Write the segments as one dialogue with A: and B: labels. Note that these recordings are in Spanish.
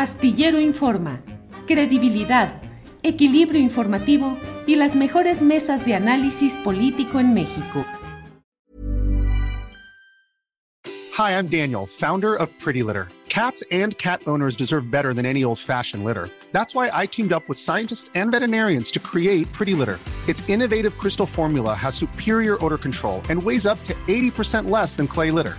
A: Astillero Informa, credibilidad, equilibrio informativo y las mejores mesas de análisis político en México.
B: Hi, I'm Daniel, founder of Pretty Litter. Cats and cat owners deserve better than any old-fashioned litter. That's why I teamed up with scientists and veterinarians to create Pretty Litter. Its innovative crystal formula has superior odor control and weighs up to 80% less than clay litter.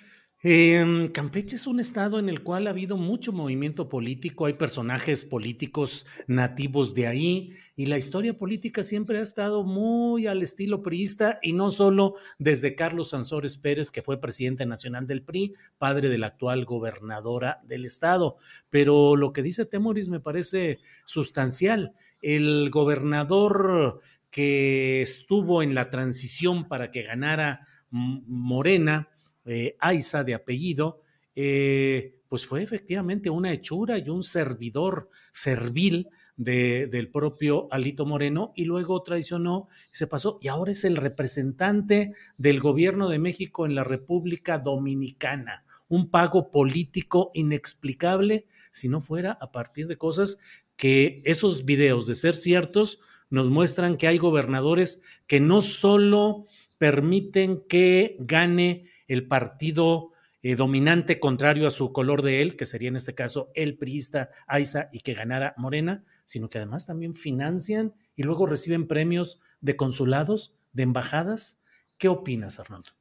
C: eh, Campeche es un estado en el cual ha habido mucho movimiento político, hay personajes políticos nativos de ahí y la historia política siempre ha estado muy al estilo priista y no solo desde Carlos Sansores Pérez, que fue presidente nacional del PRI, padre de la actual gobernadora del estado. Pero lo que dice Temoris me parece sustancial. El gobernador que estuvo en la transición para que ganara Morena, eh, Aiza de apellido, eh, pues fue efectivamente una hechura y un servidor servil de, del propio Alito Moreno y luego traicionó y se pasó y ahora es el representante del gobierno de México en la República Dominicana. Un pago político inexplicable si no fuera a partir de cosas que esos videos, de ser ciertos, nos muestran que hay gobernadores que no solo permiten que gane el partido eh, dominante contrario a su color de él, que sería en este caso el priista Aiza y que ganara Morena, sino que además también financian y luego reciben premios de consulados, de embajadas. ¿Qué opinas, Arnoldo?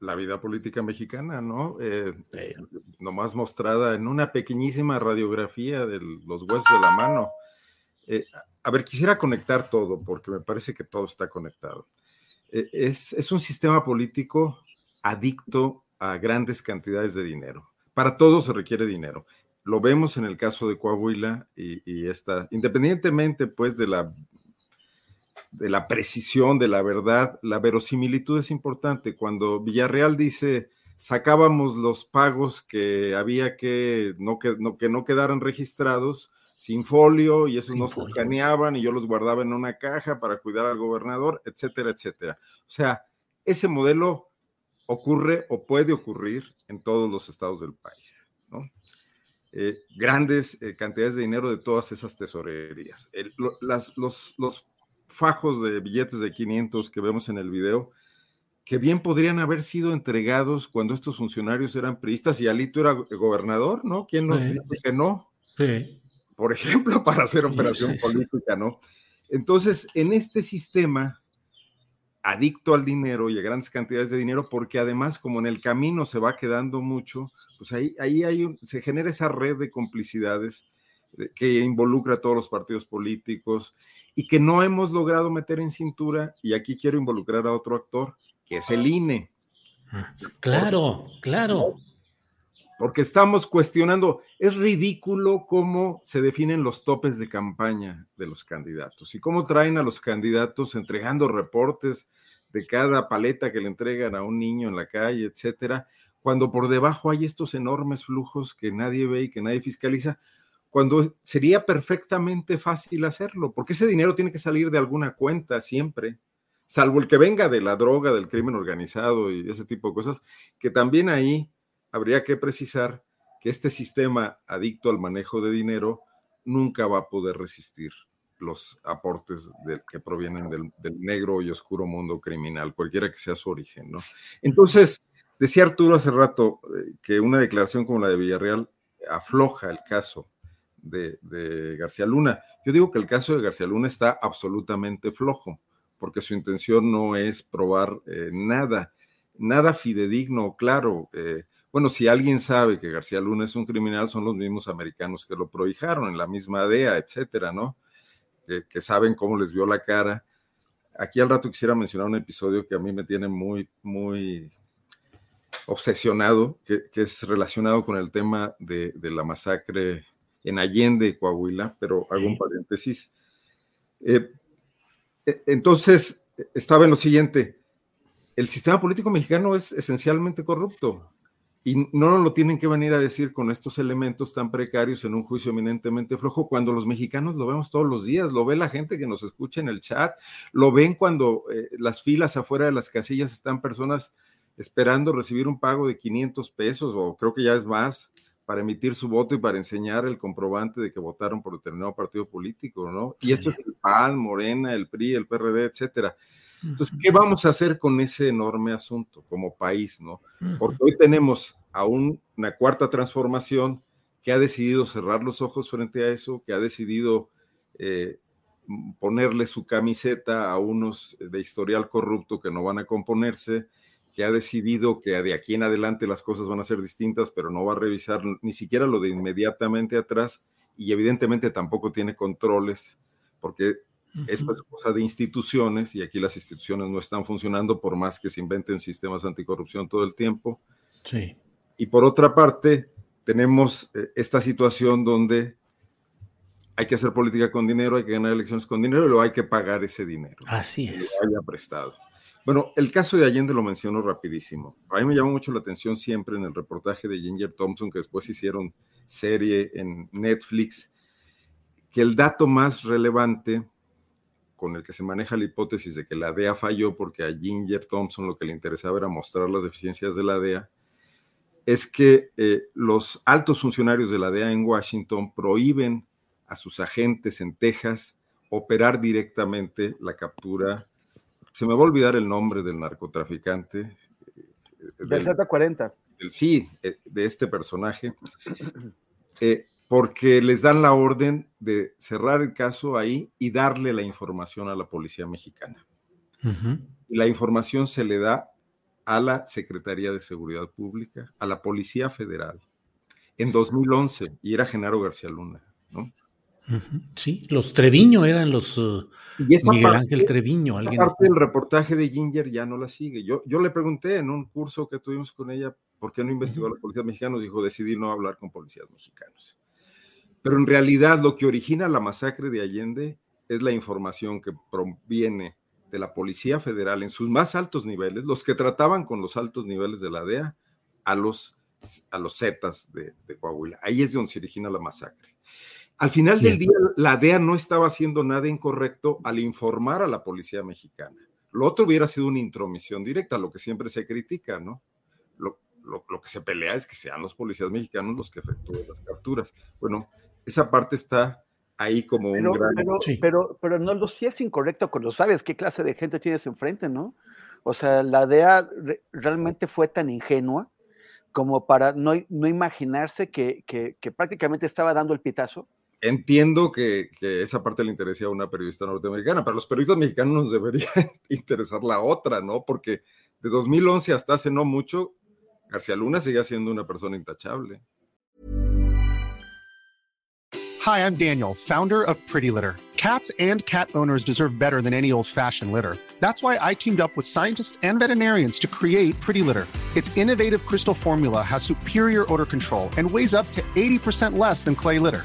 D: La vida política mexicana, ¿no? Eh, nomás mostrada en una pequeñísima radiografía de los huesos de la mano. Eh, a ver, quisiera conectar todo, porque me parece que todo está conectado. Eh, es, un sistema político adicto a grandes cantidades de dinero. Para todo se requiere dinero. Lo vemos en el caso de Coahuila y, y esta, independientemente pues de la, de la precisión, de la verdad, la verosimilitud es importante. Cuando Villarreal dice sacábamos los pagos que había que no, que, no, que no quedaran registrados, sin folio y esos no se escaneaban y yo los guardaba en una caja para cuidar al gobernador, etcétera, etcétera. O sea, ese modelo ocurre o puede ocurrir en todos los estados del país, ¿no? Eh, grandes eh, cantidades de dinero de todas esas tesorerías. las, los, los fajos de billetes de 500 que vemos en el video, que bien podrían haber sido entregados cuando estos funcionarios eran priistas y Alito era gobernador, ¿no? ¿Quién nos dice que no? Sí por ejemplo, para hacer operación política, ¿no? Entonces, en este sistema, adicto al dinero y a grandes cantidades de dinero, porque además, como en el camino se va quedando mucho, pues ahí, ahí hay se genera esa red de complicidades que involucra a todos los partidos políticos y que no hemos logrado meter en cintura, y aquí quiero involucrar a otro actor, que es el INE.
C: Ah, claro, claro
D: porque estamos cuestionando, es ridículo cómo se definen los topes de campaña de los candidatos y cómo traen a los candidatos entregando reportes de cada paleta que le entregan a un niño en la calle, etcétera, cuando por debajo hay estos enormes flujos que nadie ve y que nadie fiscaliza, cuando sería perfectamente fácil hacerlo, porque ese dinero tiene que salir de alguna cuenta siempre, salvo el que venga de la droga, del crimen organizado y ese tipo de cosas, que también ahí habría que precisar que este sistema adicto al manejo de dinero nunca va a poder resistir los aportes que provienen del, negro y oscuro mundo criminal, cualquiera que sea su origen, ¿no? Entonces, decía Arturo hace rato eh, que una declaración como la de Villarreal afloja el caso de, García Luna. Yo digo que el caso de García Luna está absolutamente flojo, porque su intención no es probar eh, nada, nada fidedigno, claro. Eh, Bueno, si alguien sabe que García Luna es un criminal, son los mismos americanos que lo prohijaron en la misma DEA, etcétera, ¿no? Que, saben cómo les vio la cara. Aquí al rato quisiera mencionar un episodio que a mí me tiene muy, muy obsesionado, que, es relacionado con el tema de, la masacre en Allende, Coahuila, pero hago un paréntesis. Eh, e, entonces, estaba en lo siguiente, el sistema político mexicano es esencialmente corrupto y no nos lo tienen que venir a decir con estos elementos tan precarios en un juicio eminentemente flojo, cuando los mexicanos lo vemos todos los días, lo ve la gente que nos escucha en el chat, lo ven cuando eh, las filas afuera de las casillas están personas esperando recibir un pago de 500 pesos o creo que ya es más para emitir su voto y para enseñar el comprobante de que votaron por determinado partido político, ¿no? Y esto es el PAN, Morena, el PRI, el PRD, etcétera. Entonces, ¿qué vamos a hacer con ese enorme asunto como país, no? Porque hoy tenemos a una cuarta transformación que ha decidido cerrar los ojos frente a eso, que ha decidido eh, ponerle su camiseta a unos de historial corrupto que no van a componerse, que ha decidido que de aquí en adelante las cosas van a ser distintas, pero no va a revisar ni siquiera lo de inmediatamente atrás y evidentemente tampoco tiene controles, porque esto es cosa de instituciones y aquí las instituciones no están funcionando por más que se inventen sistemas anticorrupción todo el tiempo.
C: Sí.
D: Y por otra parte, tenemos eh, esta situación donde hay que hacer política con dinero, hay que ganar elecciones con dinero y luego hay que pagar ese dinero.
C: Así es.
D: Que haya prestado. Bueno, el caso de Allende lo menciono rapidísimo. A mí me llamó mucho la atención siempre en el reportaje de Ginger Thompson, que después hicieron serie en Netflix, que el dato más relevante con el que se maneja la hipótesis de que la DEA falló porque a Ginger Thompson lo que le interesaba era mostrar las deficiencias de la DEA, es que eh, los altos funcionarios de la DEA en Washington prohíben a sus agentes en Texas operar directamente la captura. Se me va a olvidar el nombre del narcotraficante.
E: Eh, del, Z40.
D: sí, eh, de este personaje, porque les dan la orden de cerrar el caso ahí y darle la información a la policía mexicana. La información se le da a la Secretaría de Seguridad Pública, a la Policía Federal, en 2011, y era Genaro García Luna, ¿no?
C: Sí, los Treviño eran los uh, Miguel Ángel Treviño.
D: Alguien parte del reportaje de Ginger ya no la sigue. Yo, yo le pregunté en un curso que tuvimos con ella por qué no investigó a la policía mexicana. Dijo, decidí no hablar con policías mexicanos. Pero en realidad lo que origina la masacre de Allende es la información que proviene de la Policía Federal en sus más altos niveles, los que trataban con los altos niveles de la DEA a los, a los Zetas de, Coahuila. Ahí es donde se origina la masacre. Al final del día, la DEA no estaba haciendo nada incorrecto al informar a la policía mexicana. Lo otro hubiera sido una intromisión directa, lo que siempre se critica, ¿no? Lo, lo que se pelea es que sean los policías mexicanos los que efectúen las capturas. Bueno, esa parte está ahí como un gran...
E: Pero, pero, pero, no, lo sí es incorrecto cuando sabes qué clase de gente tienes enfrente, ¿no? O sea, la DEA realmente fue tan ingenua como para no, no imaginarse que, que, prácticamente estaba dando el pitazo.
D: Entiendo que, que, esa parte le interesa a una periodista norteamericana, pero a los periodistas mexicanos nos debería interesar la otra, ¿no? Porque de 2011 hasta hace no mucho, García Luna siendo una persona intachable.
B: Hi, I'm Daniel, founder of Pretty Litter. Cats and cat owners deserve better than any old-fashioned litter. That's why I teamed up with scientists and veterinarians to create Pretty Litter. Its innovative crystal formula has superior odor control and weighs up to 80% less than clay litter.